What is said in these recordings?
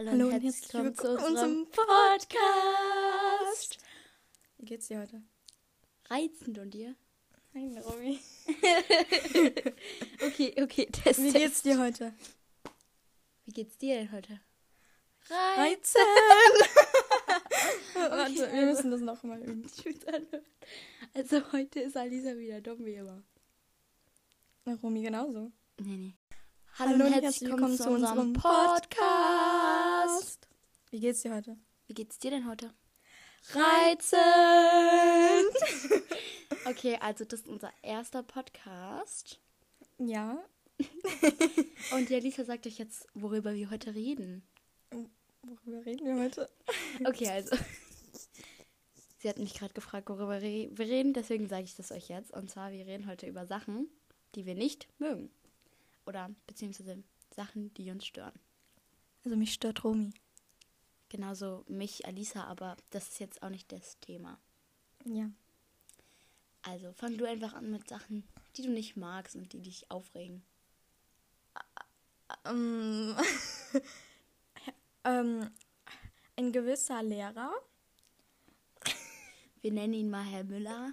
Hallo, Hallo und herzlich willkommen zu unserem Podcast. Wie geht's dir heute? Reizend und dir? Nein, Robi. Okay, okay, Test. Wie geht's dir heute? Wie geht's dir denn heute? Reizend! Warte, Okay, wir also- müssen das noch mal üben. Also heute ist Alisa wieder dumm wie immer. Na, Romi genauso. Nee, nee. Hallo und herzlich willkommen zu unserem Podcast. Wie geht's dir heute? Wie geht's dir denn heute? Reizend! Okay, also das ist unser erster Podcast. Ja. Und die Alisa sagt euch jetzt, worüber wir heute reden. Worüber reden wir heute? Okay, also. Sie hat mich gerade gefragt, worüber wir reden, deswegen sage ich das euch jetzt. Und zwar, wir reden heute über Sachen, die wir nicht mögen. Oder beziehungsweise Sachen, die uns stören. Also mich stört Romi. Genauso mich, Alisa, aber das ist jetzt auch nicht das Thema. Ja. Also fang du einfach an mit Sachen, die du nicht magst und die dich aufregen. Ähm, ähm, ein gewisser Lehrer, Wir nennen ihn mal Herr Müller.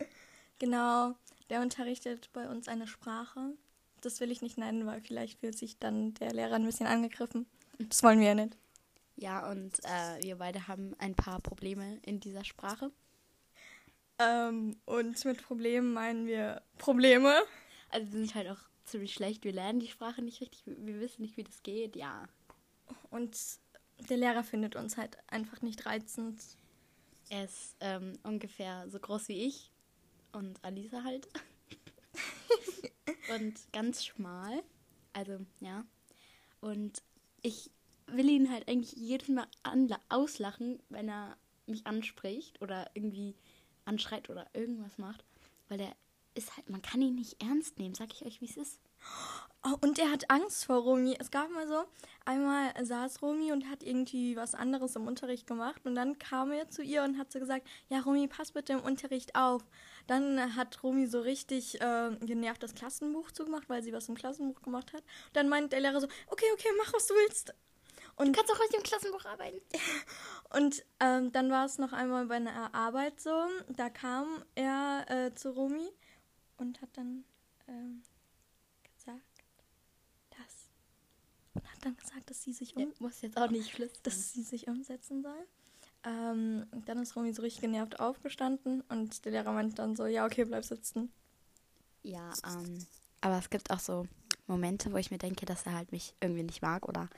genau, der unterrichtet bei uns eine Sprache. Das will ich nicht nennen, weil vielleicht fühlt sich dann der Lehrer ein bisschen angegriffen. Das wollen wir ja nicht. Ja, und äh, wir beide haben ein paar Probleme in dieser Sprache. Ähm, und mit Problemen meinen wir Probleme. Also wir sind halt auch ziemlich schlecht. Wir lernen die Sprache nicht richtig. Wir wissen nicht, wie das geht. Ja. Und der Lehrer findet uns halt einfach nicht reizend. Er ist ähm, ungefähr so groß wie ich und Alisa halt. und ganz schmal. Also, ja. Und ich will ihn halt eigentlich jedes Mal auslachen, wenn er mich anspricht oder irgendwie anschreit oder irgendwas macht. Weil er ist halt, man kann ihn nicht ernst nehmen, sag ich euch, wie es ist. Oh, und er hat Angst vor Romi. Es gab mal so, einmal saß Romi und hat irgendwie was anderes im Unterricht gemacht. Und dann kam er zu ihr und hat so gesagt, ja Romi, pass bitte im Unterricht auf. Dann hat Romi so richtig äh, genervt das Klassenbuch zugemacht, weil sie was im Klassenbuch gemacht hat. Und dann meint der Lehrer so, okay, okay, mach was du willst. Und Du kannst auch ruhig im Klassenbuch arbeiten. Und ähm, dann war es noch einmal bei einer Arbeit so, da kam er äh, zu Romi und hat dann ähm, gesagt, dass und hat dann gesagt, dass sie sich um, Ja, muss jetzt auch nicht flüstern. dass sie sich umsetzen soll. Ähm, dann ist Romi so richtig genervt aufgestanden und der Lehrer meinte dann so, ja okay, bleib sitzen. Ja, ähm, aber es gibt auch so Momente, wo ich mir denke, dass er halt mich irgendwie nicht mag oder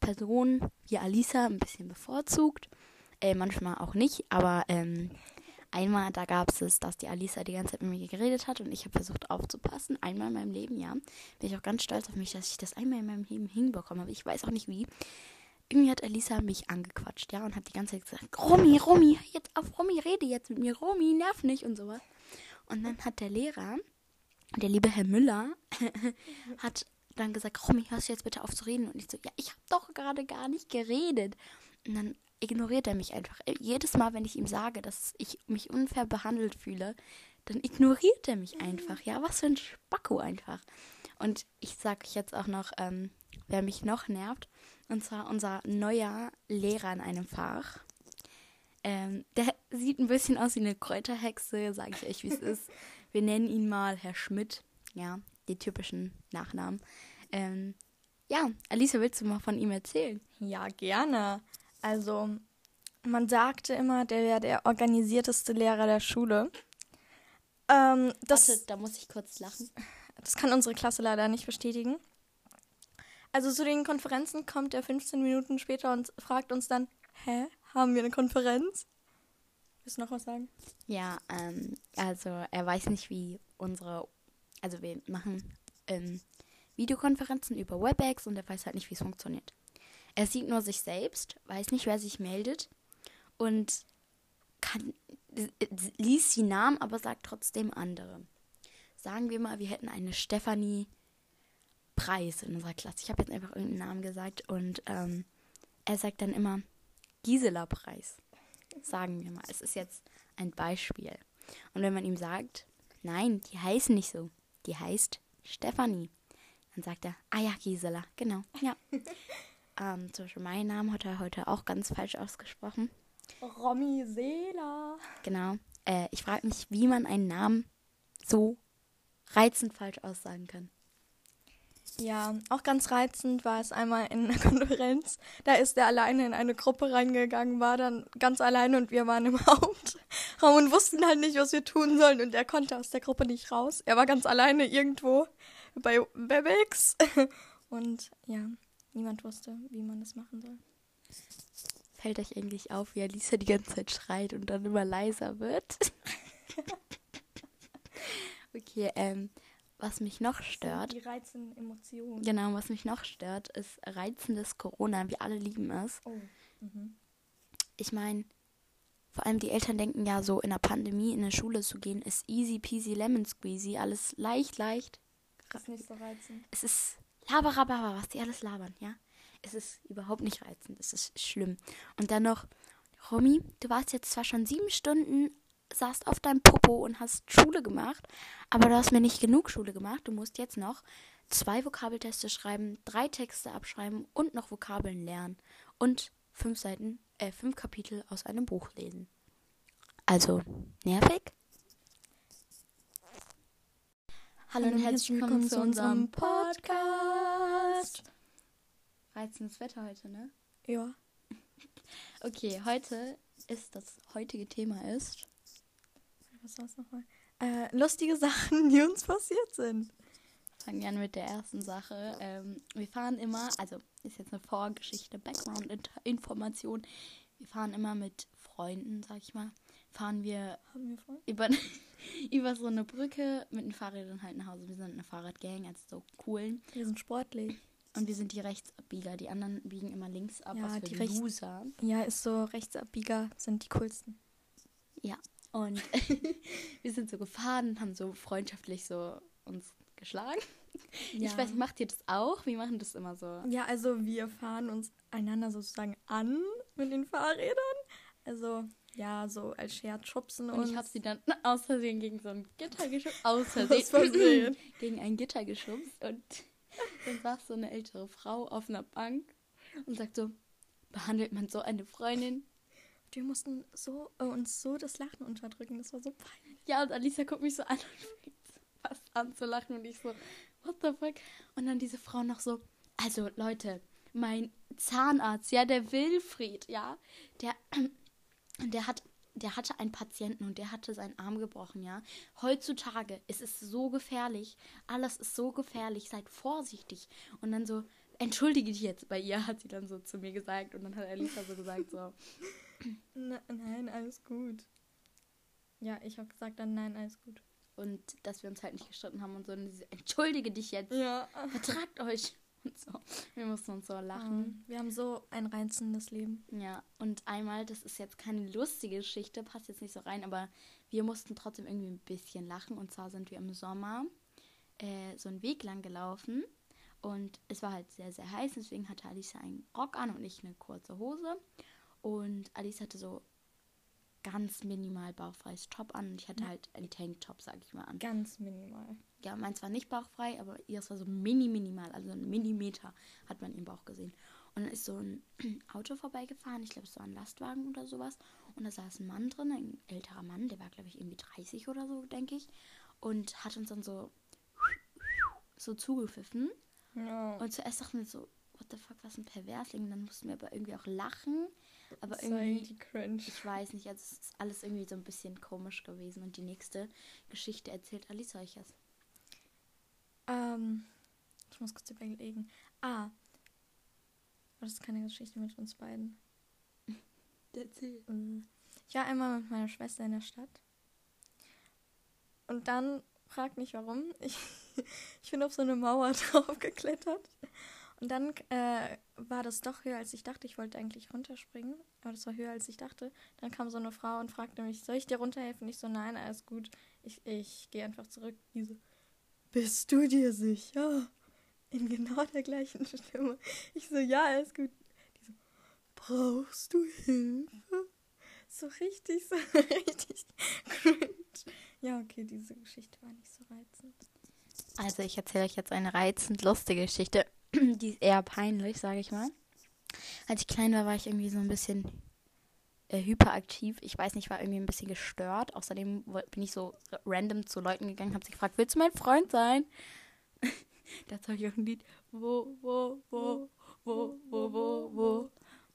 Personen wie Alisa ein bisschen bevorzugt. Äh, manchmal auch nicht, aber ähm, einmal, da gab es es, dass die Alisa die ganze Zeit mit mir geredet hat und ich habe versucht aufzupassen. Einmal in meinem Leben, ja. Bin ich auch ganz stolz auf mich, dass ich das einmal in meinem Leben hinbekommen habe. Ich weiß auch nicht wie. Irgendwie hat Alisa mich angequatscht, ja, und hat die ganze Zeit gesagt, Romy, Romy, jetzt auf, Romy, rede jetzt mit mir, Romy, nerv nicht und sowas. Und dann hat der Lehrer, der liebe Herr Müller, hat dann gesagt, Romy, hörst du jetzt bitte auf zu reden? Und ich so, ja, ich habe doch gerade gar nicht geredet. Und dann ignoriert er mich einfach. Äh, Jedes Mal, wenn ich ihm sage, dass ich mich unfair behandelt fühle, dann ignoriert er mich einfach. Ja, was für ein Spacko einfach. Und ich sage jetzt auch noch, ähm, wer mich noch nervt. Und zwar unser neuer Lehrer in einem Fach. Ähm, der sieht ein bisschen aus wie eine Kräuterhexe, sage ich euch, wie es ist. Wir nennen ihn mal Herr Schmidt. Ja, die typischen Nachnamen. Ähm, ja, Alisa, willst du mal von ihm erzählen? Ja, gerne. Also, man sagte immer, der wäre der organisierteste Lehrer der Schule. Ähm, das, Warte, da muss ich kurz lachen. Das kann unsere Klasse leider nicht bestätigen. Also zu den Konferenzen kommt er 15 Minuten später und fragt uns dann, hä, haben wir eine Konferenz? Willst du noch was sagen? Ja, ähm, also er weiß nicht, wie unsere, also wir machen ähm, Videokonferenzen über WebEx und er weiß halt nicht, wie es funktioniert. Er sieht nur sich selbst, weiß nicht, wer sich meldet und kann, äh, liest die Namen, aber sagt trotzdem andere. Sagen wir mal, wir hätten eine Stefanie Preis in unserer Klasse. Ich habe jetzt einfach irgendeinen Namen gesagt und ähm, er sagt dann immer Gisela Preis. Sagen wir mal, es ist jetzt ein Beispiel. Und wenn man ihm sagt, nein, die heißen nicht so, die heißt Stefanie, dann sagt er, ah ja, Gisela, genau, ja. ähm, zum Beispiel meinen Namen hat er heute auch ganz falsch ausgesprochen. Romy Seela. Genau. Äh, ich frage mich, wie man einen Namen so reizend falsch aussagen kann. Ja, auch ganz reizend war es einmal in einer Konferenz. Da ist er alleine in eine Gruppe reingegangen, war dann ganz alleine und wir waren im Hauptraum und wussten halt nicht, was wir tun sollen. Und er konnte aus der Gruppe nicht raus. Er war ganz alleine irgendwo bei Webex. Und ja, niemand wusste, wie man das machen soll. Fällt euch eigentlich auf, wie Alisa die ganze Zeit schreit und dann immer leiser wird? okay, ähm, was mich noch stört. Die reizenden Emotionen. Genau, was mich noch stört, ist reizendes Corona. Wir alle lieben es. Oh. Mhm. Ich meine, vor allem die Eltern denken ja so, in der Pandemie in der Schule zu gehen, ist easy peasy lemon squeezy. Alles leicht, leicht. Das ist nicht so reizend. Es ist laberababa, was die alles labern, ja? Es ist überhaupt nicht reizend. Es ist schlimm. Und dann noch, Romy, du warst jetzt zwar schon sieben Stunden saßt auf deinem Popo und hast Schule gemacht, aber du hast mir nicht genug Schule gemacht. Du musst jetzt noch zwei Vokabelteste schreiben, drei Texte abschreiben und noch Vokabeln lernen und fünf Seiten, äh, fünf Kapitel aus einem Buch lesen. Also, nervig? Hallo und herzlich willkommen zu unserem Podcast. Reizendes Wetter heute, ne? Ja. Okay, heute ist das heutige Thema ist Was war's nochmal? Äh, lustige Sachen, die uns passiert sind. Fangen wir an mit der ersten Sache. Ähm, wir fahren immer, also ist jetzt eine Vorgeschichte, Background-Information. Wir fahren immer mit Freunden, sag ich mal, fahren wir wir über, über so eine Brücke mit den Fahrrädern halt nach Hause. Wir sind eine Fahrradgang, also so coolen. Wir sind sportlich. Und wir sind die Rechtsabbieger. Die anderen biegen immer links ab, Ja, was für die Rechts- Loser. Ja, ist so Rechtsabbieger sind die coolsten. Ja, und wir sind so gefahren haben so freundschaftlich so uns geschlagen. Ich weiß, macht ihr das auch? Wir machen das immer so. Ja, also wir fahren uns einander sozusagen an mit den Fahrrädern. Also, ja, so als Scherz schubsen Und uns. ich habe sie dann aus Versehen gegen so ein Gitter geschubst. Aus Aus Versehen. Versehen. gegen ein Gitter geschubst. Und dann saß so eine ältere Frau auf einer Bank und sagt so, behandelt man so eine Freundin? Wir mussten so, äh, uns so das Lachen unterdrücken. Das war so peinlich. Ja, und Alisa guckt mich so an und fängt fast an zu lachen. Und ich so, what the fuck? Und dann diese Frau noch so, also Leute, mein Zahnarzt, ja, der Wilfried, ja, der, der hat der hatte einen Patienten und der hatte seinen Arm gebrochen, ja. Heutzutage ist es so gefährlich. Alles ist so gefährlich. Seid vorsichtig. Und dann so, entschuldige dich jetzt bei ihr, hat sie dann so zu mir gesagt. Und dann hat Alisa so gesagt, so, Ne- nein, alles gut. Ja, ich habe gesagt dann nein, alles gut. und dass wir uns halt nicht gestritten haben und so. Und sie entschuldige dich jetzt. Ja. vertragt euch. Und so. Wir mussten uns so lachen. Ähm, wir haben so ein reizendes Leben. Ja, und einmal, das ist jetzt keine lustige Geschichte, passt jetzt nicht so rein, aber wir mussten trotzdem irgendwie ein bisschen lachen. Und zwar sind wir im Sommer äh, so einen Weg lang gelaufen. Und es war halt sehr, sehr heiß, deswegen hatte Alice einen Rock an und ich eine kurze Hose. Und Alice hatte so ganz minimal bauchfreies Top an und ich hatte halt einen Tanktop, sag ich mal, an. Ganz minimal. Ja, meins war nicht bauchfrei, aber ihres war so mini minimal, also ein Millimeter hat man im Bauch gesehen. Und dann ist so ein Auto vorbeigefahren, ich glaube, es war ein Lastwagen oder sowas. Und da saß ein Mann drin, ein älterer Mann, der war, glaube ich, irgendwie 30 oder so, denke ich. Und hat uns dann so, so zugepfiffen. Ja. Und zuerst dachten wir so, what the fuck, was ein Perversling. Und dann mussten wir aber irgendwie auch lachen. Aber irgendwie, ich weiß nicht, also es ist alles irgendwie so ein bisschen komisch gewesen. Und die nächste Geschichte erzählt Alice euch jetzt. Ähm, ich muss kurz überlegen. Ah. Aber das ist keine Geschichte mit uns beiden. Erzähl. Mhm. Ich war einmal mit meiner Schwester in der Stadt. Und dann, frag nicht warum, ich, ich bin auf so eine Mauer drauf geklettert. Und dann äh, war das doch höher, als ich dachte. Ich wollte eigentlich runterspringen, aber das war höher, als ich dachte. Dann kam so eine Frau und fragte mich, soll ich dir runterhelfen? Ich so, nein, alles gut. Ich, ich gehe einfach zurück. Die so, bist du dir sicher? In genau der gleichen Stimme. Ich so, ja, alles gut. Die so, brauchst du Hilfe? So richtig, so richtig cringe. Ja, okay, diese Geschichte war nicht so reizend. Also ich erzähle euch jetzt eine reizend lustige Geschichte. Die ist eher peinlich, sage ich mal. Als ich klein war, war ich irgendwie so ein bisschen äh, hyperaktiv. Ich weiß nicht, war irgendwie ein bisschen gestört. Außerdem bin ich so random zu Leuten gegangen, habe sie gefragt, willst du mein Freund sein? Dazu habe ich auch ein Lied. Wo, wo, wo, wo, wo, wo, wo,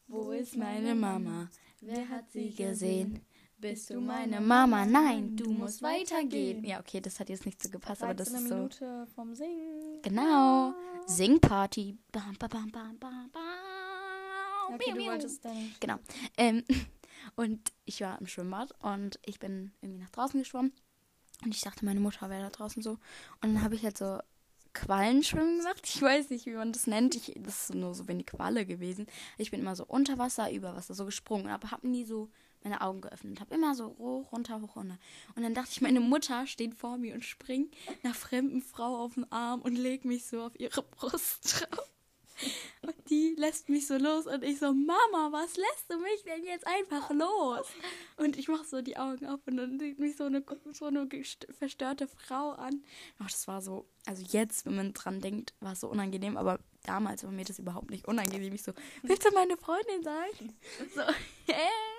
wo ist meine Mama? Wer hat sie gesehen? Bist du meine Mama? Nein, du musst weitergehen. Ja, okay, das hat jetzt nicht so gepasst, aber das ist so. Minute vom Singen. Genau. Singparty. Bam, bam, bam, bam, bam, bam. Okay, du wolltest dann. Genau. Ähm, und ich war im Schwimmbad und ich bin irgendwie nach draußen geschwommen. Und ich dachte, meine Mutter wäre da draußen so. Und dann habe ich halt so Quallenschwimmen gemacht. Ich weiß nicht, wie man das nennt. Ich, das ist nur so eine Qualle gewesen. Ich bin immer so unter Wasser, über Wasser so gesprungen, aber habe nie so meine Augen geöffnet. Habe immer so hoch, runter, hoch, runter. Und dann dachte ich, meine Mutter steht vor mir und springt einer fremden Frau auf den Arm und legt mich so auf ihre Brust drauf. Und die lässt mich so los und ich so, Mama, was lässt du mich denn jetzt einfach los? Und ich mache so die Augen auf und dann sieht mich so eine, so eine verstörte Frau an. Ach, das war so, also jetzt, wenn man dran denkt, war es so unangenehm, aber damals war mir das überhaupt nicht unangenehm. Ich so, willst du meine Freundin sein? So, äh.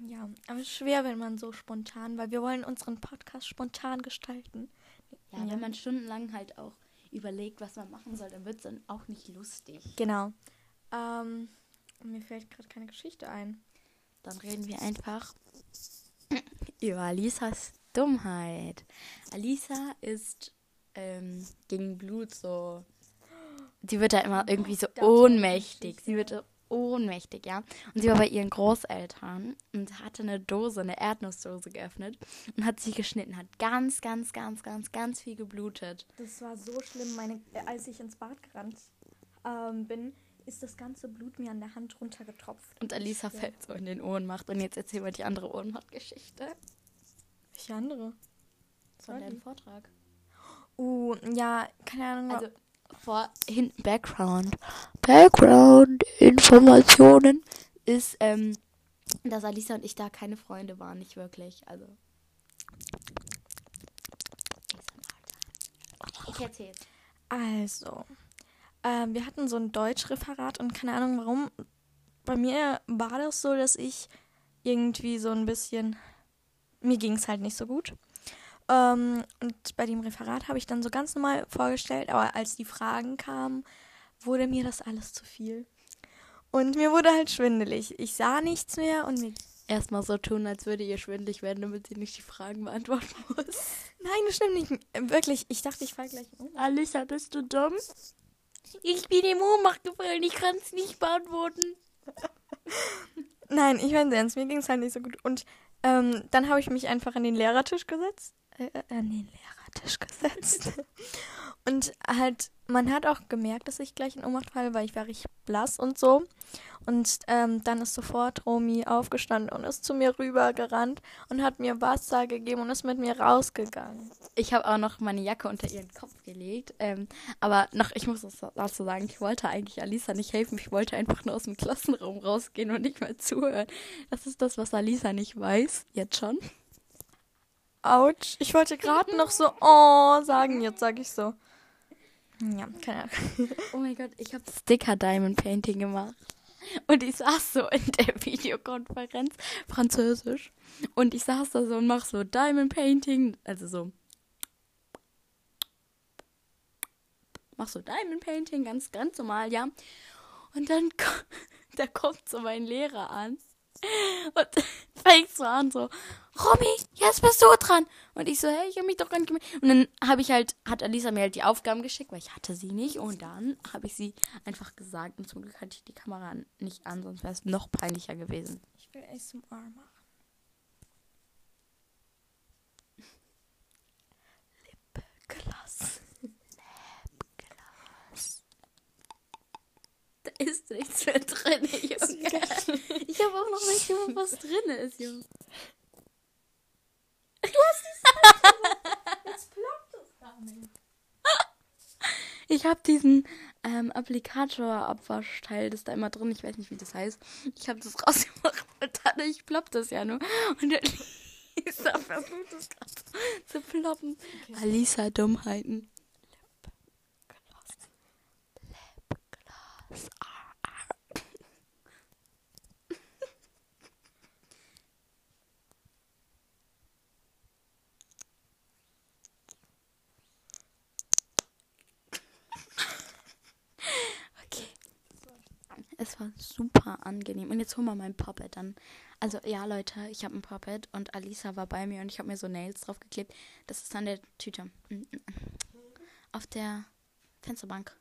Ja, aber es ist schwer, wenn man so spontan, weil wir wollen unseren Podcast spontan gestalten. Ja, ja. wenn man stundenlang halt auch überlegt, was man machen soll, dann wird es dann auch nicht lustig. Genau. Ähm, mir fällt gerade keine Geschichte ein. Dann reden wir einfach über Alisas Dummheit. Alisa ist ähm, gegen Blut so. Sie wird da immer irgendwie so ohnmächtig. Sie wird ohnmächtig, ja. Und sie war bei ihren Großeltern und hatte eine Dose, eine Erdnussdose geöffnet und hat sie geschnitten, hat ganz, ganz, ganz, ganz, ganz viel geblutet. Das war so schlimm, meine, äh, als ich ins Bad gerannt ähm, bin, ist das ganze Blut mir an der Hand runtergetropft. Und Alisa ja. fällt so in den Ohrenmacht. Und jetzt erzähl mal die andere Ohrenmacht-Geschichte. Welche andere? Von deinem Vortrag. Uh, ja, keine Ahnung. Also, vor hinten Background. Background-Informationen ist, ähm, dass Alisa und ich da keine Freunde waren, nicht wirklich. Also. Ich erzähl's. Also, ähm, wir hatten so ein Deutschreferat und keine Ahnung warum. Bei mir war das so, dass ich irgendwie so ein bisschen. Mir ging es halt nicht so gut. Ähm, und bei dem Referat habe ich dann so ganz normal vorgestellt, aber als die Fragen kamen, wurde mir das alles zu viel. Und mir wurde halt schwindelig. Ich sah nichts mehr und mir. Erstmal so tun, als würde ihr schwindelig werden, damit sie nicht die Fragen beantworten muss. Nein, das stimmt nicht. Wirklich, ich dachte, ich falle gleich um. Alicia, bist du dumm? Ich bin im Ohnmacht gefallen, ich kann es nicht beantworten. Nein, ich meine ernst, mir ging es halt nicht so gut. Und ähm, dann habe ich mich einfach an den Lehrertisch gesetzt äh, an den Lehrertisch gesetzt. und halt, man hat auch gemerkt, dass ich gleich in Ohnmacht falle, weil ich war richtig blass und so. Und ähm, dann ist sofort Romy aufgestanden und ist zu mir rübergerannt und hat mir Wasser gegeben und ist mit mir rausgegangen. Ich habe auch noch meine Jacke unter ihren Kopf gelegt. Ähm, aber noch, ich muss dazu sagen, ich wollte eigentlich Alisa nicht helfen. Ich wollte einfach nur aus dem Klassenraum rausgehen und nicht mehr zuhören. Das ist das, was Alisa nicht weiß. Jetzt schon. Autsch. Ich wollte gerade noch so oh sagen, jetzt sage ich so. Ja, keine Ahnung. Oh mein Gott, ich habe Sticker Diamond Painting gemacht. Und ich saß so in der Videokonferenz, französisch. Und ich saß da so und mach so Diamond Painting, also so. Mach so Diamond Painting, ganz, ganz normal, ja. Und dann da kommt so mein Lehrer an und fängt so an, so, Robby, jetzt bist du dran. Und ich so, hey, ich habe mich doch gar nicht gemeldet. Und dann habe ich halt, hat Alisa mir halt die Aufgaben geschickt, weil ich hatte sie nicht. Und dann habe ich sie einfach gesagt. Und zum Glück hatte ich die Kamera nicht an, sonst wäre es noch peinlicher gewesen. Ich will ASMR machen. Lipgloss. Lipgloss. Da ist nichts mehr drin, Junge. Ich habe auch noch nicht gewusst, was drin ist, Junge. Du hast die Jetzt ploppt es gar nicht. Ich habe diesen ähm, Applikator-Abwaschteil, das da immer drin, ich weiß nicht, wie das heißt. Ich habe das rausgemacht und dadurch ploppt das ja nur. Und der Lisa versucht es gerade zu ploppen. Okay. Alisa Dummheiten. War super angenehm. Und jetzt holen wir mein Puppet dann. Also ja, Leute, ich habe ein Puppet und Alisa war bei mir und ich habe mir so Nails draufgeklebt. Das ist an der Tüte. Auf der Fensterbank.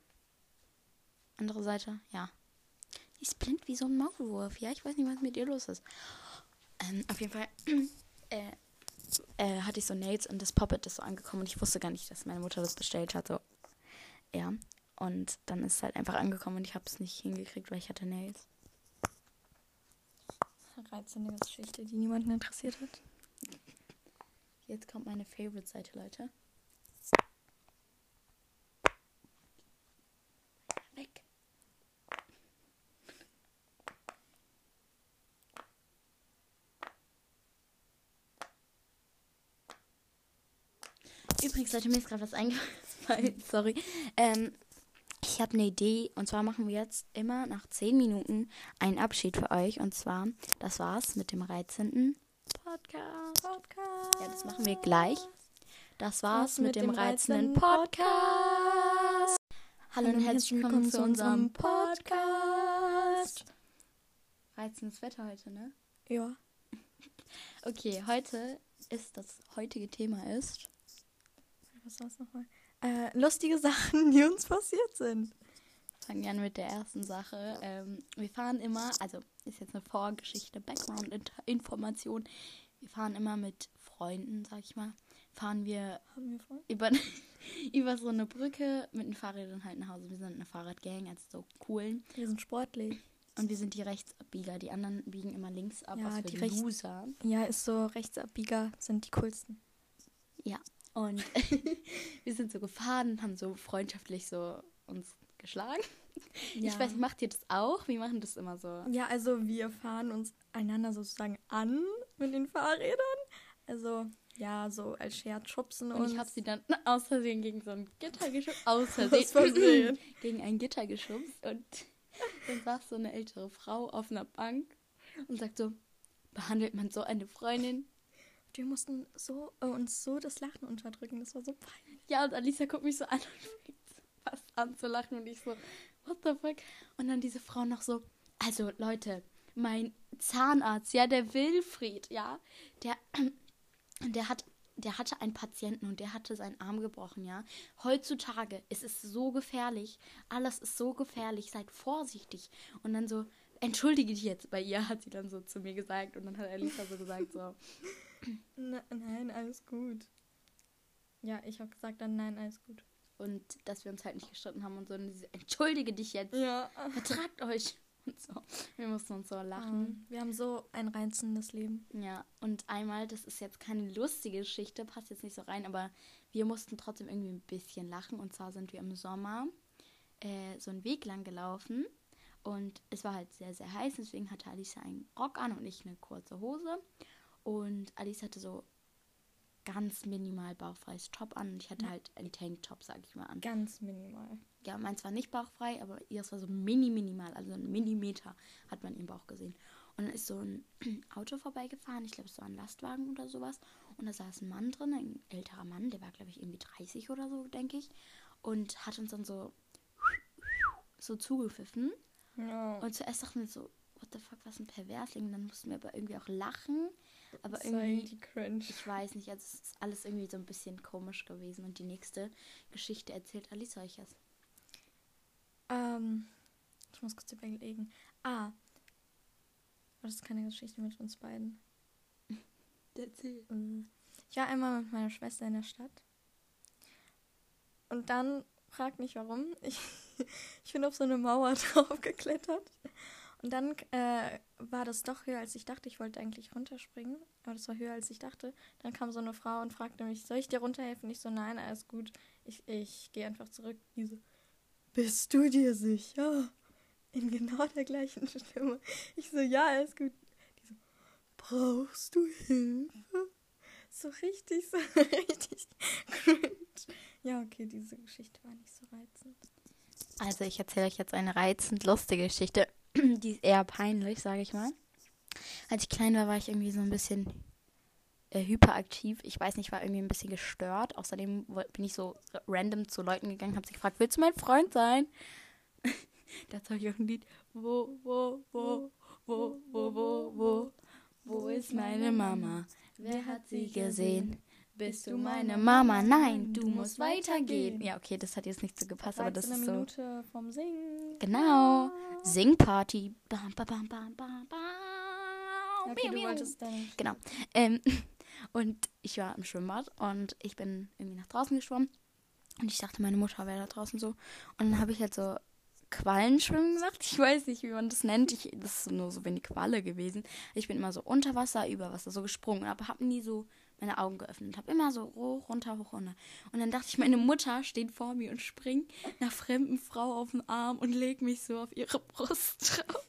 Andere Seite, ja. Die ist blind wie so ein Maulwurf. Ja, ich weiß nicht, was mit ihr los ist. Ähm, auf jeden Fall äh, äh, hatte ich so Nails und das Puppet ist so angekommen und ich wusste gar nicht, dass meine Mutter das bestellt hat. So, ja. Und dann ist es halt einfach angekommen und ich habe es nicht hingekriegt, weil ich hatte Nails. Reizende Geschichte, die niemanden interessiert hat. Jetzt kommt meine Favorite-Seite, Leute. Weg. Übrigens, Leute, mir ist gerade was eingefallen. Sorry. Ähm, ich habe eine Idee und zwar machen wir jetzt immer nach 10 Minuten einen Abschied für euch und zwar, das war's mit dem reizenden Podcast. Podcast. Ja, das machen wir gleich. Das war's mit, dem reizenden Podcast. Hallo und herzlich willkommen zu unserem Podcast. Reizendes Wetter heute, ne? Ja. Okay, heute ist das heutige Thema ist Was war's nochmal? Äh, lustige Sachen, die uns passiert sind. fangen wir an mit der ersten Sache. Ähm, wir fahren immer, also ist jetzt eine Vorgeschichte, Background-Information. Wir fahren immer mit Freunden, sag ich mal, fahren wir wir über, über so eine Brücke mit den Fahrrädern halt nach Hause. Wir sind eine Fahrradgang, also so coolen. Wir sind sportlich. Und wir sind die Rechtsabbieger. Die anderen biegen immer links ab, Ja, die Rechts- Loser. Ja, ist so Rechtsabbieger sind die coolsten. Ja. Und wir sind so gefahren und haben so freundschaftlich so uns geschlagen. Ich weiß, macht ihr das auch? Wir machen das immer so. Ja, also wir fahren uns einander sozusagen an mit den Fahrrädern. Also, ja, so als Scherz schubsen Und ich habe sie dann aus Versehen gegen so ein Gitter geschubst. Aus Aus Versehen. Versehen. gegen ein Gitter geschubst. Und dann saß so eine ältere Frau auf einer Bank und sagt so, behandelt man so eine Freundin? Wir mussten so, äh, uns so das Lachen unterdrücken. Das war so peinlich. Ja, und Alisa guckt mich so an und fängt fast an zu lachen. Und ich so, what the fuck? Und dann diese Frau noch so, also Leute, mein Zahnarzt, ja, der Wilfried, ja, der, der hat, der hatte einen Patienten und der hatte seinen Arm gebrochen, ja. Heutzutage ist es so gefährlich, alles ist so gefährlich, seid vorsichtig. Und dann so, entschuldige dich jetzt bei ihr, hat sie dann so zu mir gesagt. Und dann hat Alisa so gesagt, so, Na, nein, alles gut. Ja, ich habe gesagt dann nein, alles gut. und dass wir uns halt nicht gestritten haben und so, und sie so, entschuldige dich jetzt. Ja. vertragt euch. Und so. Wir mussten uns so lachen. Ähm, wir haben so ein reizendes Leben. Ja, und einmal, das ist jetzt keine lustige Geschichte, passt jetzt nicht so rein, aber wir mussten trotzdem irgendwie ein bisschen lachen. Und zwar sind wir im Sommer äh, so einen Weg lang gelaufen. Und es war halt sehr, sehr heiß, deswegen hatte Alice einen Rock an und ich eine kurze Hose. Und Alice hatte so ganz minimal bauchfreies Top an und ich hatte halt einen Tanktop, sag ich mal, an. Ganz minimal. Ja, meins war nicht bauchfrei, aber ihres war so mini minimal, also ein Millimeter hat man im Bauch gesehen. Und dann ist so ein Auto vorbeigefahren, ich glaube, es war ein Lastwagen oder sowas. Und da saß ein Mann drin, ein älterer Mann, der war, glaube ich, irgendwie 30 oder so, denke ich. Und hat uns dann so, so zugepfiffen. Ja. Und zuerst dachten wir so, what the fuck, was ein Perversling. Dann mussten wir aber irgendwie auch lachen. Aber war irgendwie, ich weiß nicht, also es ist alles irgendwie so ein bisschen komisch gewesen. Und die nächste Geschichte erzählt Alice euch jetzt. Ähm, ich muss kurz überlegen. Ah. Aber das ist keine Geschichte mit uns beiden. Erzähl. Mhm. Ich war einmal mit meiner Schwester in der Stadt. Und dann, frag nicht warum, ich, ich bin auf so eine Mauer drauf geklettert. Und dann äh, war das doch höher, als ich dachte. Ich wollte eigentlich runterspringen, aber das war höher, als ich dachte. Dann kam so eine Frau und fragte mich, soll ich dir runterhelfen? Ich so, nein, alles gut. Ich, ich gehe einfach zurück. Die so, bist du dir sicher? In genau der gleichen Stimme. Ich so, ja, alles gut. Die so, brauchst du Hilfe? So richtig, so richtig cringe. Ja, okay, diese Geschichte war nicht so reizend. Also ich erzähle euch jetzt eine reizend lustige Geschichte. Die ist eher peinlich, sage ich mal. Als ich klein war, war ich irgendwie so ein bisschen äh, hyperaktiv. Ich weiß nicht, war irgendwie ein bisschen gestört. Außerdem bin ich so random zu Leuten gegangen, habe sie gefragt, willst du mein Freund sein? Dazu habe ich auch ein Lied. Wo, wo, wo, wo, wo, wo, wo, wo ist meine Mama? Wer hat sie gesehen? Bist du meine Mama? Nein, du musst weitergehen. Ja, okay, das hat jetzt nicht so gepasst, aber das eine ist so. Minute vom Singen. Genau. Singparty. Bam, bam, bam, bam, bam, bam. Okay, Miau, du wolltest dann. Genau. Ähm, und ich war im Schwimmbad und ich bin irgendwie nach draußen geschwommen. Und ich dachte, meine Mutter wäre da draußen so. Und dann habe ich halt so Quallenschwimmen gemacht. Ich weiß nicht, wie man das nennt. Ich, das ist nur so wie eine Qualle gewesen. Ich bin immer so unter Wasser, über Wasser so gesprungen, aber habe nie so meine Augen geöffnet. Habe immer so hoch, runter, hoch, runter. Und dann dachte ich, meine Mutter steht vor mir und springt einer fremden Frau auf den Arm und legt mich so auf ihre Brust drauf.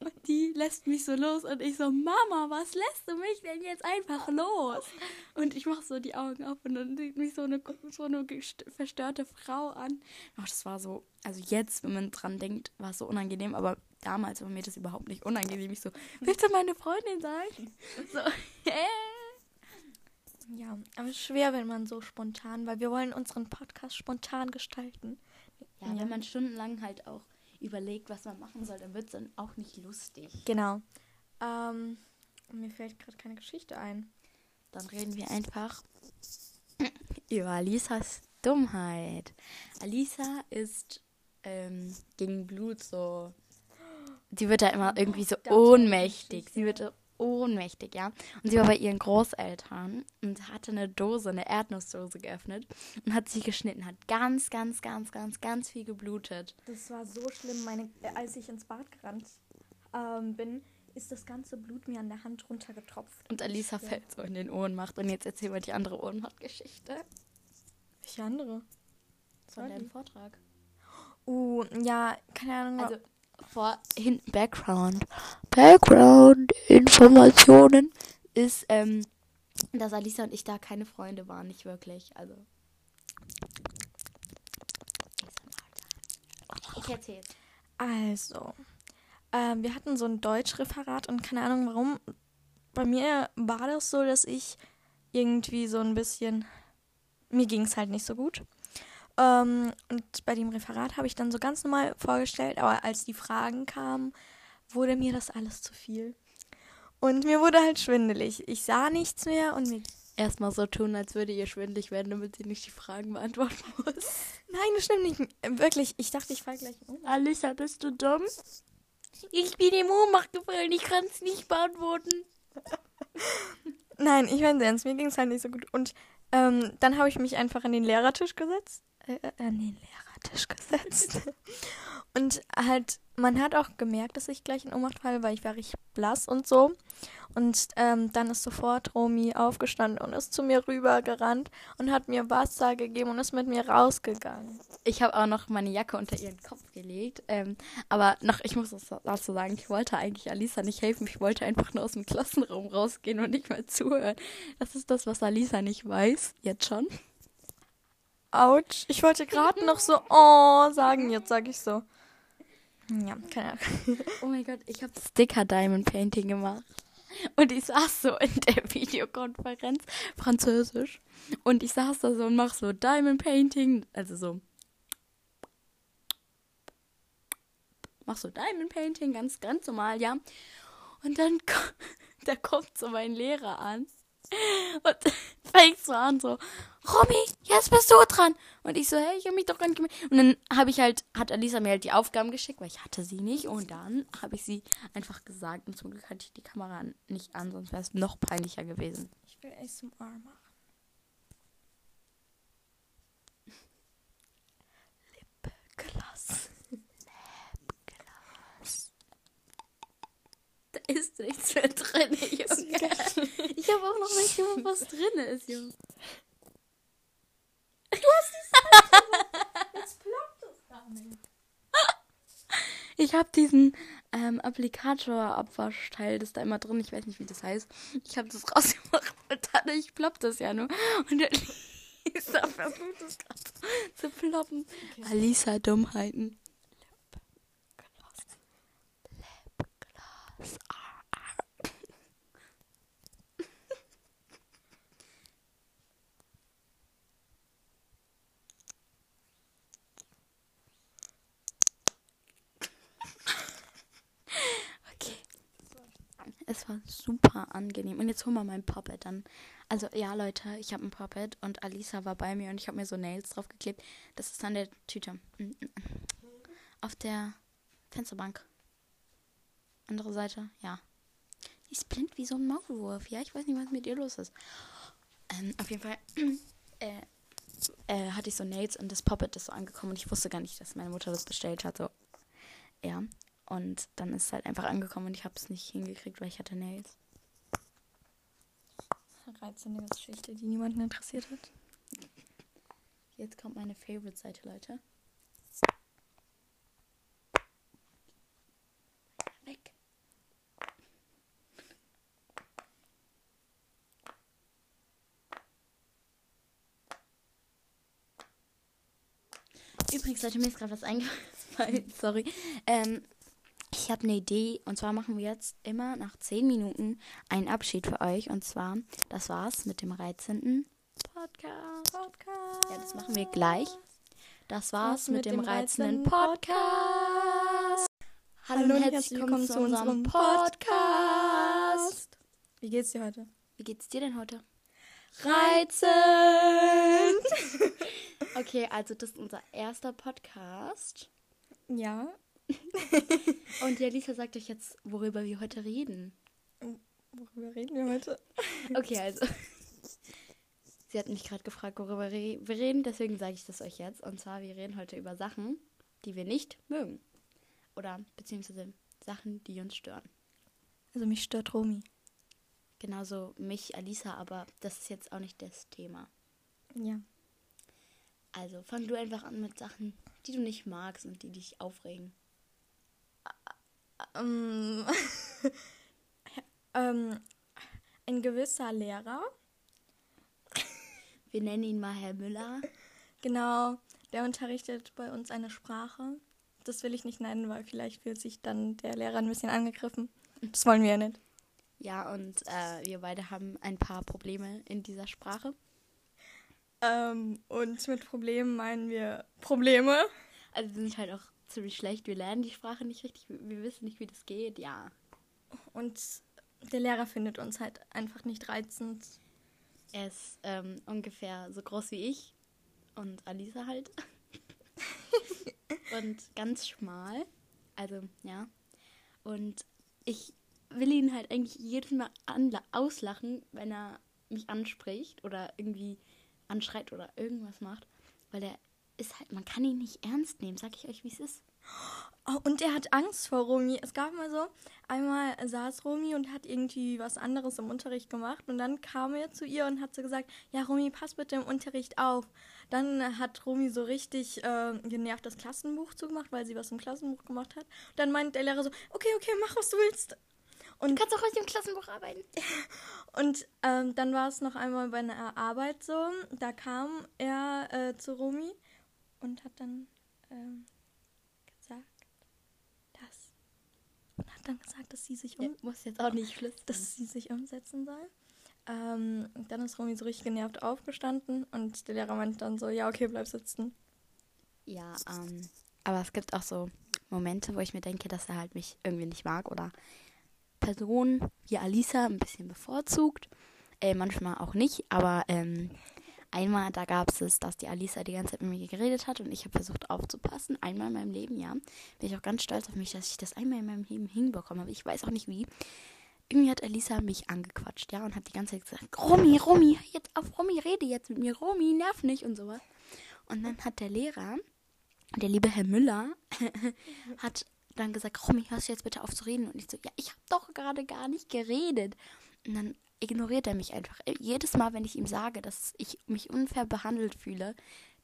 Und die lässt mich so los und ich so, Mama, was lässt du mich denn jetzt einfach los? Und ich mache so die Augen auf und dann sieht mich so eine, so eine verstörte Frau an. Ach, das war so, also jetzt, wenn man dran denkt, war es so unangenehm, aber damals war mir das überhaupt nicht unangenehm. Ich so, willst du meine Freundin sein? So, äh. Ja, aber es ist schwer, wenn man so spontan, weil wir wollen unseren Podcast spontan gestalten. Ja, wenn man stundenlang halt auch überlegt, was man machen soll, dann wird es dann auch nicht lustig. Genau. Ähm, mir fällt gerade keine Geschichte ein. Dann reden wir einfach über Alisas Dummheit. Alisa ist ähm, gegen Blut so. Sie wird da immer irgendwie so ohnmächtig. Sie wird ohnmächtig, ja. Und sie war bei ihren Großeltern und hatte eine Dose, eine Erdnussdose geöffnet und hat sie geschnitten, hat ganz, ganz, ganz, ganz, ganz viel geblutet. Das war so schlimm, meine, äh, als ich ins Bad gerannt ähm, bin, ist das ganze Blut mir an der Hand runtergetropft. Und Alisa Ja. fällt so in den Ohnmacht. Und jetzt erzähl mal die andere Ohnmacht-Geschichte Welche andere? von Sorry. deinem Vortrag. Uh, ja, keine Ahnung. Also vor hinten Background. Background-Informationen ist, ähm, dass Alisa und ich da keine Freunde waren, nicht wirklich. Also. Ich erzähl's. Also, ähm, wir hatten so ein Deutschreferat und keine Ahnung warum. Bei mir war das so, dass ich irgendwie so ein bisschen. Mir ging es halt nicht so gut. Ähm, und bei dem Referat habe ich dann so ganz normal vorgestellt, aber als die Fragen kamen, wurde mir das alles zu viel. Und mir wurde halt schwindelig. Ich sah nichts mehr und mir. Erstmal so tun, als würde ihr schwindelig werden, damit sie nicht die Fragen beantworten muss. Nein, das stimmt nicht. Wirklich, ich dachte, ich falle gleich um. Alisa, bist du dumm? Ich bin im Ohnmacht gefallen, ich kann es nicht beantworten. Nein, ich meine ernst, mir ging es halt nicht so gut. Und ähm, dann habe ich mich einfach an den Lehrertisch gesetzt. Äh, an den Lehrertisch gesetzt. und halt, man hat auch gemerkt, dass ich gleich in Ohnmacht falle, weil ich war richtig blass und so. Und ähm, dann ist sofort Romy aufgestanden und ist zu mir rübergerannt und hat mir Wasser gegeben und ist mit mir rausgegangen. Ich habe auch noch meine Jacke unter ihren Kopf gelegt. Ähm, aber noch, ich muss das dazu sagen, ich wollte eigentlich Alisa nicht helfen. Ich wollte einfach nur aus dem Klassenraum rausgehen und nicht mehr zuhören. Das ist das, was Alisa nicht weiß. Jetzt schon. Autsch. Ich wollte gerade noch so oh sagen, jetzt sage ich so. Ja, keine Ahnung. Oh mein Gott, ich habe Sticker Diamond Painting gemacht. Und ich saß so in der Videokonferenz, französisch. Und ich saß da so und mach so Diamond Painting, also so. Mach so Diamond Painting, ganz, ganz normal, ja. Und dann da kommt so mein Lehrer an und fängt so an, so, Romy, jetzt bist du dran. Und ich so, hey, ich habe mich doch gar nicht gemeldet. Und dann habe ich halt, hat Alisa mir halt die Aufgaben geschickt, weil ich hatte sie nicht. Und dann habe ich sie einfach gesagt. Und zum Glück hatte ich die Kamera nicht an, sonst wäre es noch peinlicher gewesen. Ich will ASMR machen. Lipgloss. Da ist nichts mehr drin, Junge. Ich habe auch noch nicht gewusst, was drin ist, Junge. Jetzt ploppt es gar nicht. Ich habe diesen ähm, Applikator-Abwaschteil, das ist da immer drin, ich weiß nicht, wie das heißt. Ich habe das rausgemacht und dadurch ploppt das ja nur. Und der Lisa versucht es gerade zu ploppen. Alisa Dummheiten. Lipgloss. Ah, es war super angenehm. Und jetzt holen wir mein Puppet dann. Also ja, Leute, ich habe ein Puppet und Alisa war bei mir und ich habe mir so Nails draufgeklebt. Das ist an der Tüte. Auf der Fensterbank. Andere Seite, ja. Die ist blind wie so ein Maulwurf. Ja, ich weiß nicht, was mit ihr los ist. Ähm, auf jeden Fall äh, äh, hatte ich so Nails und das Puppet ist so angekommen und ich wusste gar nicht, dass meine Mutter das bestellt hat. So, ja. Und dann ist es halt einfach angekommen und ich habe es nicht hingekriegt, weil ich hatte Nails. Reizende Geschichte, die niemanden interessiert hat. Jetzt kommt meine Favorite-Seite, Leute. Weg. Übrigens, Leute, mir ist gerade was eingefallen. Sorry. Ähm, ich habe eine Idee und zwar machen wir jetzt immer nach 10 Minuten einen Abschied für euch und zwar, das war's mit dem reizenden Podcast. Podcast. Ja, das machen wir gleich. Das war's mit, dem reizenden Podcast. Hallo und herzlich willkommen zu unserem Podcast. Wie geht's dir heute? Wie geht's dir denn heute? Reizend! Okay, also das ist unser erster Podcast. ja. Und die Lisa sagt euch jetzt, worüber wir heute reden. Worüber reden wir heute? Okay, also. Sie hat mich gerade gefragt, worüber re wir reden, deswegen sage ich das euch jetzt. Und zwar, wir reden heute über Sachen, die wir nicht mögen. Oder beziehungsweise Sachen, die uns stören. Also mich stört Romy. Genauso mich, Alisa, aber das ist jetzt auch nicht das Thema. Ja. Also fang du einfach an mit Sachen, die du nicht magst und die dich aufregen. Ähm, ähm, ein gewisser Lehrer, Wir nennen ihn mal Herr Müller. genau, der unterrichtet bei uns eine Sprache. Das will ich nicht nennen, weil vielleicht fühlt sich dann der Lehrer ein bisschen angegriffen. Das wollen wir ja nicht. Ja, und äh, wir beide haben ein paar Probleme in dieser Sprache. Ähm, und mit Problemen meinen wir Probleme. Also sind halt auch ziemlich schlecht. Wir lernen die Sprache nicht richtig. Wir wissen nicht, wie das geht. Ja. Und der Lehrer findet uns halt einfach nicht reizend. Er ist ähm, ungefähr so groß wie ich und Alisa halt. und ganz schmal. Also, ja. Und ich will ihn halt eigentlich jedes Mal anla- auslachen, wenn er mich anspricht oder irgendwie anschreit oder irgendwas macht. Weil er ist halt, man kann ihn nicht ernst nehmen, sag ich euch, wie es ist. Oh, und er hat Angst vor Romy. Es gab mal so, einmal saß Romy und hat irgendwie was anderes im Unterricht gemacht und dann kam er zu ihr und hat so gesagt, ja Romy, pass bitte im Unterricht auf. Dann hat Romy so richtig äh, genervt das Klassenbuch zugemacht, weil sie was im Klassenbuch gemacht hat. Dann meint der Lehrer so, okay, okay, mach was du willst. Und kannst auch aus dem Klassenbuch arbeiten. Und ähm, dann war es noch einmal bei einer Arbeit so, da kam er äh, zu Romy und hat dann ähm, gesagt, dass und hat dann gesagt, dass sie sich um, Ja, muss jetzt auch nicht flüstern. dass sie sich umsetzen soll. Ähm, dann ist Romy so richtig genervt aufgestanden und der Lehrer meinte dann so, ja okay, bleib sitzen. Ja, ähm, aber es gibt auch so Momente, wo ich mir denke, dass er halt mich irgendwie nicht mag oder Personen wie Alisa ein bisschen bevorzugt. Äh, manchmal auch nicht, aber ähm, einmal, da gab es es, dass die Alisa die ganze Zeit mit mir geredet hat und ich habe versucht aufzupassen. Einmal in meinem Leben, ja. Bin ich auch ganz stolz auf mich, dass ich das einmal in meinem Leben hinbekommen habe. Ich weiß auch nicht wie. Irgendwie hat Alisa mich angequatscht, ja, und hat die ganze Zeit gesagt, Romy, Romy, jetzt auf, Romy, rede jetzt mit mir, Romy, nerv nicht und sowas. Und dann hat der Lehrer, der liebe Herr Müller, hat dann gesagt, Romy, hörst du jetzt bitte auf zu reden? Und ich so, ja, ich habe doch gerade gar nicht geredet. Und dann ignoriert er mich einfach. Jedes Mal, wenn ich ihm sage, dass ich mich unfair behandelt fühle,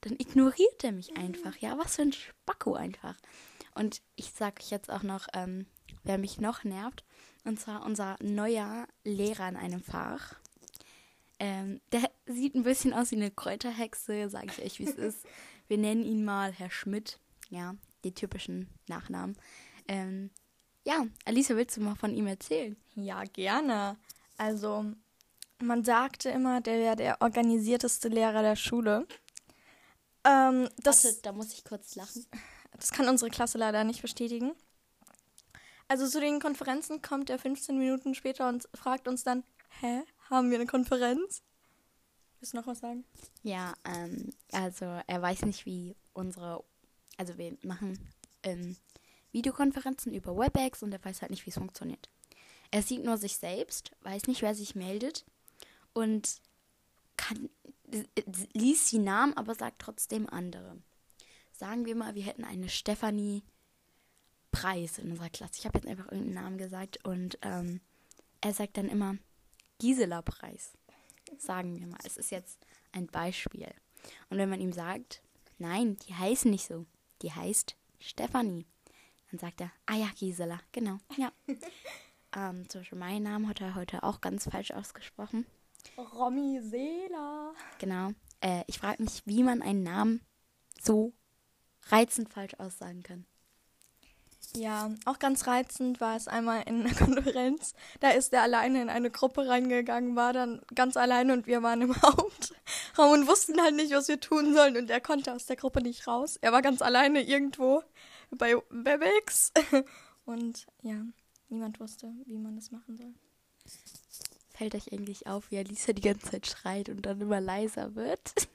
dann ignoriert er mich einfach. Ja, was für ein Spacko einfach. Und ich sage euch jetzt auch noch, ähm, wer mich noch nervt. Und zwar unser neuer Lehrer in einem Fach. Ähm, der sieht ein bisschen aus wie eine Kräuterhexe, sage ich euch, wie es ist. Wir nennen ihn mal Herr Schmidt. Ja, die typischen Nachnamen. Ähm, ja, Alicia, willst du mal von ihm erzählen? Ja, gerne. Also, man sagte immer, der wäre der organisierteste Lehrer der Schule. Ähm, das, Warte, da muss ich kurz lachen. das kann unsere Klasse leider nicht bestätigen. Also zu den Konferenzen kommt er 15 Minuten später und fragt uns dann, hä, haben wir eine Konferenz? Willst du noch was sagen? Ja, ähm, also er weiß nicht, wie unsere, also wir machen ähm, Videokonferenzen über WebEx und er weiß halt nicht, wie es funktioniert. Er sieht nur sich selbst, weiß nicht, wer sich meldet und kann, liest die Namen, aber sagt trotzdem andere. Sagen wir mal, wir hätten eine Stefanie Preis in unserer Klasse. Ich habe jetzt einfach irgendeinen Namen gesagt und ähm, er sagt dann immer Gisela Preis. Sagen wir mal. Es ist jetzt ein Beispiel. Und wenn man ihm sagt, nein, die heißen nicht so, die heißt Stefanie, dann sagt er, ah ja, Gisela, genau, ja. ähm, zum Beispiel meinen Namen hat er heute auch ganz falsch ausgesprochen. Romy Seela. Genau. Äh, ich frage mich, wie man einen Namen so reizend falsch aussagen kann. Ja, auch ganz reizend war es einmal in einer Konferenz. Da ist er alleine in eine Gruppe reingegangen, war dann ganz alleine und wir waren im Hauptraum und wussten halt nicht, was wir tun sollen. Und er konnte aus der Gruppe nicht raus. Er war ganz alleine irgendwo bei Webex. Und ja, niemand wusste, wie man das machen soll. Fällt euch eigentlich auf, wie Alisa die ganze Zeit schreit und dann immer leiser wird?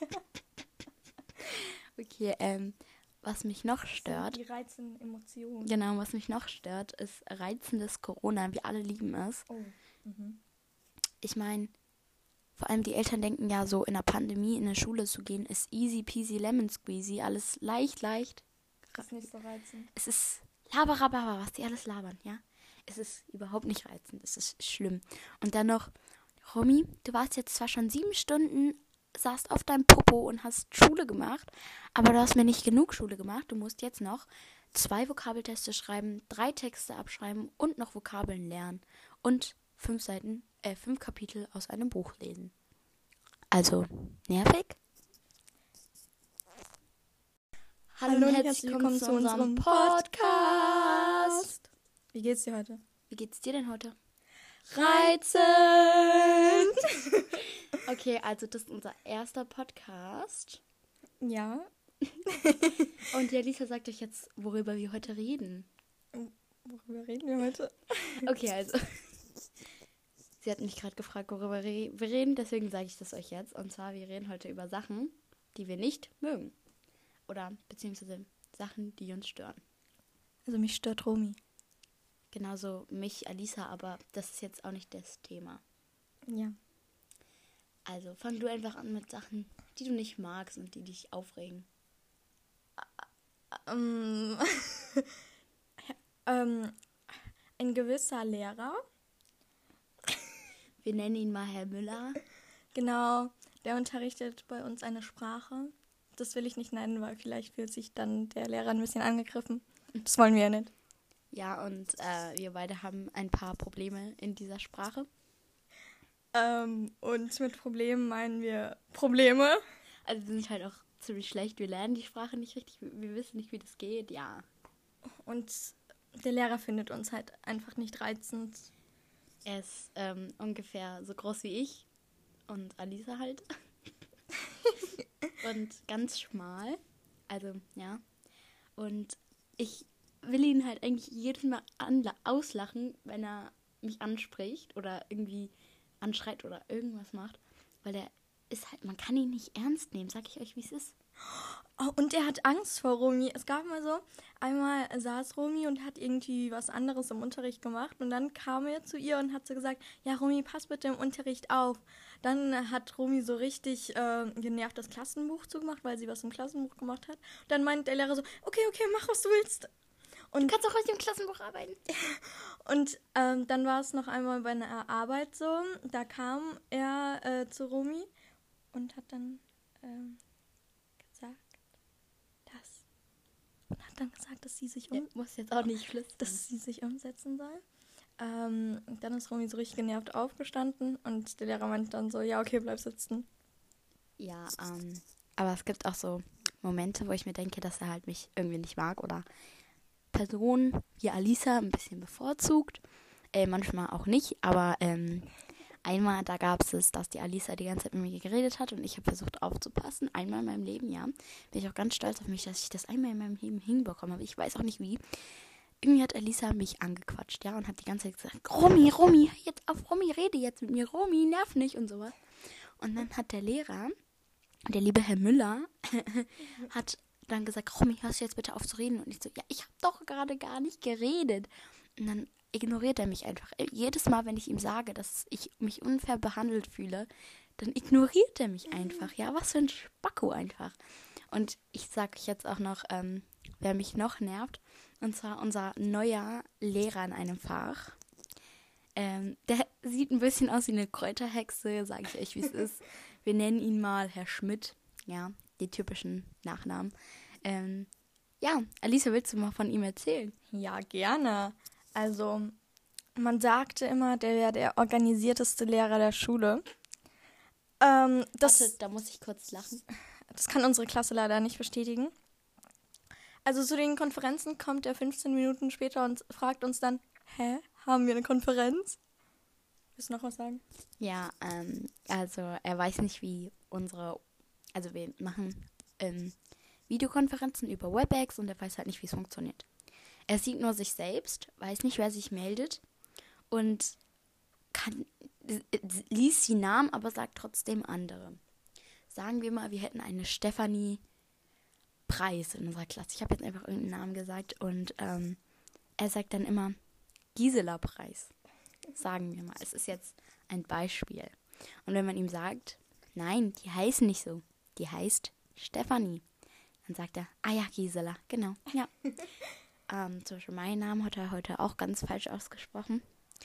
okay, ähm, was mich noch stört. Die reizenden Emotionen. Genau, was mich noch stört, ist reizendes Corona. Wir alle lieben es. Oh. Mhm. Ich meine, vor allem die Eltern denken ja so, in der Pandemie in der Schule zu gehen, ist easy peasy lemon squeezy. Alles leicht, leicht. Ist nicht so reizend. Es ist laberababa, was die alles labern, ja? Es ist überhaupt nicht reizend. Es ist schlimm. Und dann noch, Romy, du warst jetzt zwar schon sieben Stunden saßt auf deinem Popo und hast Schule gemacht, aber du hast mir nicht genug Schule gemacht. Du musst jetzt noch zwei Vokabelteste schreiben, drei Texte abschreiben und noch Vokabeln lernen und fünf Seiten, äh, fünf Kapitel aus einem Buch lesen. Also, nervig? Hallo und herzlich willkommen zu unserem Podcast. Wie geht's dir heute? Wie geht's dir denn heute? Reizend! Okay, also das ist unser erster Podcast. Ja. Und ja, Lisa sagt euch jetzt, worüber wir heute reden. Worüber reden wir heute? Okay, also. Sie hat mich gerade gefragt, worüber wir reden, deswegen sage ich das euch jetzt. Und zwar, wir reden heute über Sachen, die wir nicht mögen. Oder beziehungsweise Sachen, die uns stören. Also mich stört Romy. Genauso mich, Alisa, aber das ist jetzt auch nicht das Thema. Ja. Also fang du einfach an mit Sachen, die du nicht magst und die dich aufregen. Ähm, ähm, ein gewisser Lehrer. Wir nennen ihn mal Herr Müller. Genau, der unterrichtet bei uns eine Sprache. Das will ich nicht nennen, weil vielleicht fühlt sich dann der Lehrer ein bisschen angegriffen. Das wollen wir ja nicht. Ja, und äh, wir beide haben ein paar Probleme in dieser Sprache. Ähm, und mit Problemen meinen wir Probleme. Also wir sind halt auch ziemlich schlecht. Wir lernen die Sprache nicht richtig. Wir wissen nicht, wie das geht, ja. Und der Lehrer findet uns halt einfach nicht reizend. Er ist ähm, ungefähr so groß wie ich und Alisa halt. und ganz schmal. Also, ja. Und ich will ihn halt eigentlich jedes Mal auslachen, wenn er mich anspricht oder irgendwie anschreit oder irgendwas macht, weil der ist halt, man kann ihn nicht ernst nehmen, sag ich euch, wie es ist. Oh, und er hat Angst vor Romy. Es gab mal so, einmal saß Romy und hat irgendwie was anderes im Unterricht gemacht und dann kam er zu ihr und hat so gesagt, ja Romy, pass bitte im Unterricht auf. Dann hat Romy so richtig äh, genervt das Klassenbuch zugemacht, weil sie was im Klassenbuch gemacht hat. Und dann meint der Lehrer so, okay, okay, mach was du willst. Und du kannst auch heute im Klassenbuch arbeiten. Und ähm, dann war es noch einmal bei einer Arbeit so. Da kam er äh, zu Romy und hat dann ähm, gesagt, das. Und hat dann gesagt, dass sie sich um. Ja, muss jetzt auch nicht flüstern. Dass sie sich umsetzen soll. Ähm, dann ist Romy so richtig genervt aufgestanden und der Lehrer meint dann so, ja, okay, bleib sitzen. Ja, ähm, aber es gibt auch so Momente, wo ich mir denke, dass er halt mich irgendwie nicht mag oder Person wie Alisa ein bisschen bevorzugt. Äh, manchmal auch nicht, aber ähm, einmal, da gab es es, dass die Alisa die ganze Zeit mit mir geredet hat und ich habe versucht aufzupassen. Einmal in meinem Leben, ja. Bin ich auch ganz stolz auf mich, dass ich das einmal in meinem Leben hinbekommen habe. Ich weiß auch nicht wie. irgendwie hat Elisa mich angequatscht, ja, und hat die ganze Zeit gesagt, Romy, Romy, jetzt auf Romy, rede jetzt mit mir, Romy, nerv nicht und sowas. Und dann hat der Lehrer, der liebe Herr Müller, hat dann gesagt, Romy, hörst du jetzt bitte auf zu reden? Und ich so, ja, ich habe doch gerade gar nicht geredet. Und dann ignoriert er mich einfach. Jedes Mal, wenn ich ihm sage, dass ich mich unfair behandelt fühle, dann ignoriert er mich einfach. Ja, was für ein Spacko einfach. Und ich sage euch jetzt auch noch, ähm, wer mich noch nervt. Und zwar unser neuer Lehrer in einem Fach. Ähm, der sieht ein bisschen aus wie eine Kräuterhexe, sage ich euch, wie es ist. Wir nennen ihn mal Herr Schmidt. Ja, die typischen Nachnamen. Ähm, ja, Alicia, willst du mal von ihm erzählen? Ja, gerne. Also, man sagte immer, der wäre der organisierteste Lehrer der Schule. Ähm, das, Warte, da muss ich kurz lachen. das kann unsere Klasse leider nicht bestätigen. Also zu den Konferenzen kommt er 15 Minuten später und fragt uns dann, hä, haben wir eine Konferenz? Willst du noch was sagen? Ja, ähm, also er weiß nicht, wie unsere, also wir machen ähm, Videokonferenzen über WebEx und er weiß halt nicht, wie es funktioniert. Er sieht nur sich selbst, weiß nicht, wer sich meldet und kann, liest die Namen, aber sagt trotzdem andere. Sagen wir mal, wir hätten eine Stefanie Preis in unserer Klasse. Ich habe jetzt einfach irgendeinen Namen gesagt und ähm, er sagt dann immer Gisela Preis. Sagen wir mal. Es ist jetzt ein Beispiel. Und wenn man ihm sagt, nein, die heißt nicht so, die heißt Stefanie, dann sagt er, ah ja, Gisela, genau, ja. ähm, zum Beispiel meinen Namen hat er heute auch ganz falsch ausgesprochen.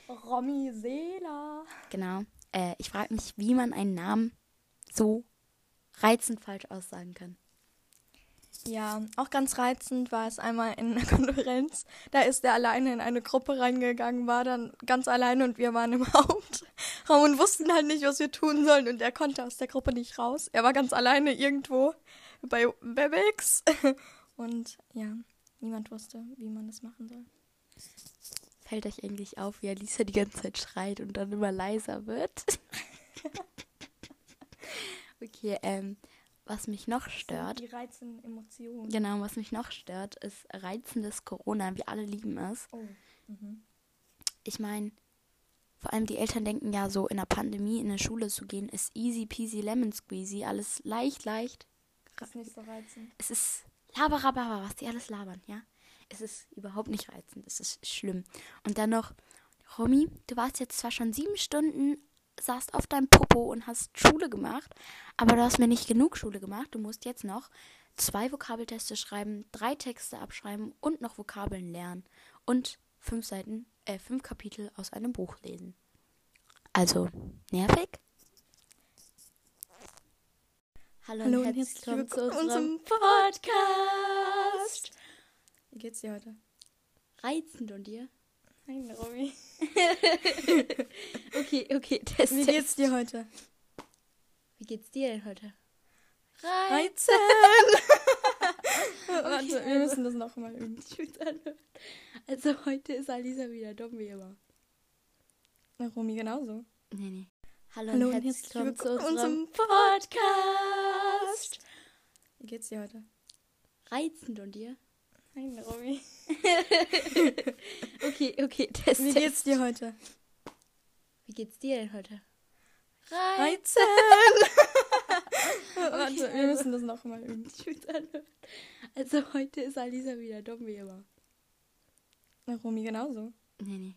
Romy Seela. Genau. Äh, ich frage mich, wie man einen Namen so reizend falsch aussagen kann. Ja, auch ganz reizend war es einmal in einer Konferenz. Da ist er alleine in eine Gruppe reingegangen, war dann ganz alleine und wir waren im Hauptraum und wussten halt nicht, was wir tun sollen. Und er konnte aus der Gruppe nicht raus. Er war ganz alleine irgendwo bei Webex. Und ja, niemand wusste, wie man das machen soll. Fällt euch eigentlich auf, wie Alisa die ganze Zeit schreit und dann immer leiser wird? okay, ähm, was mich noch stört. Die reizenden Emotionen. Genau, was mich noch stört, ist reizendes Corona. Wir alle lieben es. Oh. Mhm. Ich meine, vor allem die Eltern denken ja so, in der Pandemie in der Schule zu gehen, ist easy peasy lemon squeezy. Alles leicht, leicht. Das ist nicht so reizend. Es ist laberababa, was die alles labern, ja? Es ist überhaupt nicht reizend. Es ist schlimm. Und dann noch, Romy, du warst jetzt zwar schon sieben Stunden saßt auf deinem Popo und hast Schule gemacht, aber du hast mir nicht genug Schule gemacht. Du musst jetzt noch zwei Vokabelteste schreiben, drei Texte abschreiben und noch Vokabeln lernen und fünf Seiten, äh, fünf Kapitel aus einem Buch lesen. Also, nervig? Hallo, Hallo und herzlich willkommen zu unserem Podcast. Wie geht's dir heute? Reizend und dir? Nein, Romy. Okay, okay, Test. Wie geht's dir heute? Wie geht's dir denn heute? Reizend! Warte, wir also- müssen das noch mal üben. Anhören. Also heute ist Alisa wieder dumm wie immer. Na, Romy genauso. Nee, nee. Hallo, Hallo und herzlich willkommen zu unserem Podcast. Wie geht's dir heute? Reizend und dir? Nein, Romy. Okay, okay, Test. Wie geht's dir heute? Wie geht's dir denn heute? Reizend! Warte, Okay, wir also- müssen das noch mal üben. Anhören. Also heute ist Alisa wieder dumm wie immer. Na, Romy genauso. Nee, nee.